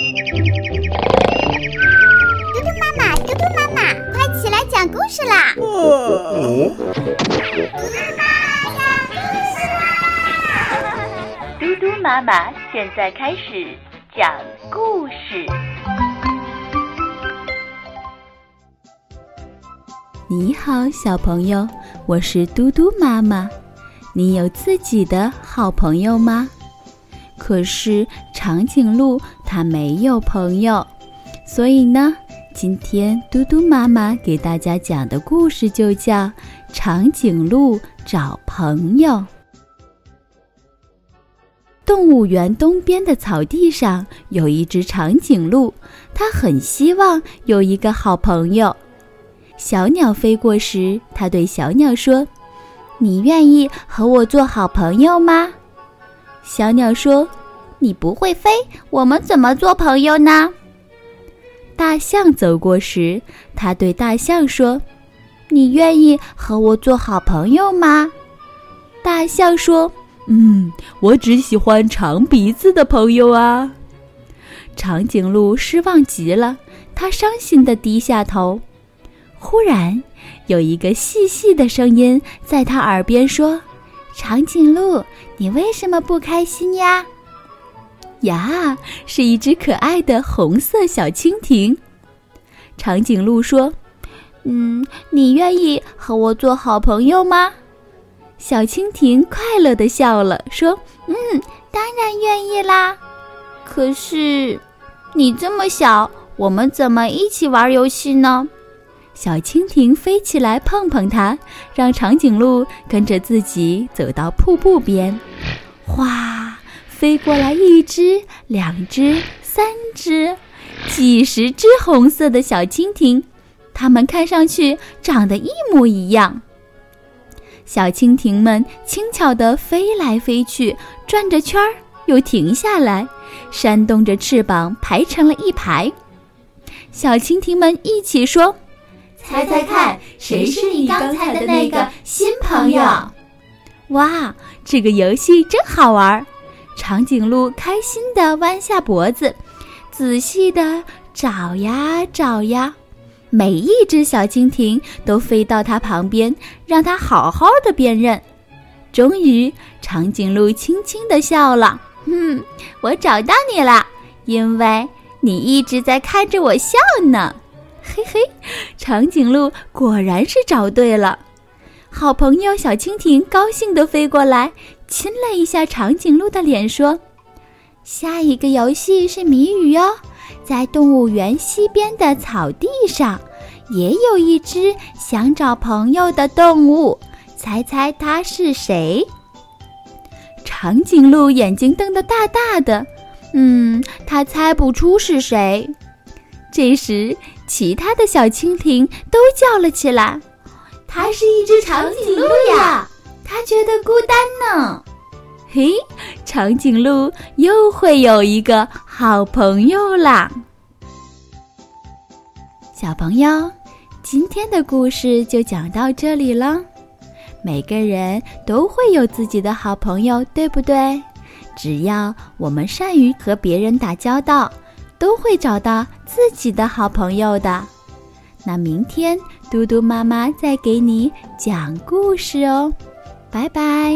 嘟嘟妈妈，嘟嘟妈妈，快起来讲故事啦！嘟嘟妈妈现在开始讲故事。你好，小朋友，我是嘟嘟妈妈。你有自己的好朋友吗？可是长颈鹿它没有朋友，所以呢，今天嘟嘟妈妈给大家讲的故事就叫《长颈鹿找朋友》。动物园东边的草地上有一只长颈鹿，它很希望有一个好朋友。小鸟飞过时，它对小鸟说：“你愿意和我做好朋友吗？”小鸟说：“你不会飞，我们怎么做朋友呢？”大象走过时，它对大象说：“你愿意和我做好朋友吗？”大象说：“嗯，我只喜欢长鼻子的朋友啊。”长颈鹿失望极了，它伤心地低下头。忽然，有一个细细的声音在他耳边说：“长颈鹿，你为什么不开心呀？”呀，是一只可爱的红色小蜻蜓。长颈鹿说：“嗯，你愿意和我做好朋友吗？”小蜻蜓快乐地笑了，说：“嗯，当然愿意啦。可是，你这么小，我们怎么一起玩游戏呢？”小蜻蜓飞起来碰碰它，让长颈鹿跟着自己走到瀑布边。哗，飞过来一只、两只、三只，几十只红色的小蜻蜓，它们看上去长得一模一样。小蜻蜓们轻巧地飞来飞去，转着圈儿，又停下来，扇动着翅膀，排成了一排。小蜻蜓们一起说。猜猜看，谁是你刚才的那个新朋友？哇，这个游戏真好玩！长颈鹿开心地弯下脖子，仔细地找呀找呀，每一只小蜻蜓都飞到它旁边，让它好好的辨认。终于，长颈鹿轻轻地笑了：“嗯，我找到你了，因为你一直在看着我笑呢。”嘿嘿，长颈鹿果然是找对了。好朋友小蜻蜓高兴地飞过来，亲了一下长颈鹿的脸，说：“下一个游戏是谜语哦，在动物园西边的草地上，也有一只想找朋友的动物，猜猜它是谁？”长颈鹿眼睛瞪得大大的，嗯，它猜不出是谁。这时，其他的小蜻蜓都叫了起来：“它是一只长颈鹿呀，它觉得孤单呢。”嘿，长颈鹿又会有一个好朋友啦！小朋友，今天的故事就讲到这里了。每个人都会有自己的好朋友，对不对？只要我们善于和别人打交道。都会找到自己的好朋友的。那明天嘟嘟妈妈再给你讲故事哦，拜拜。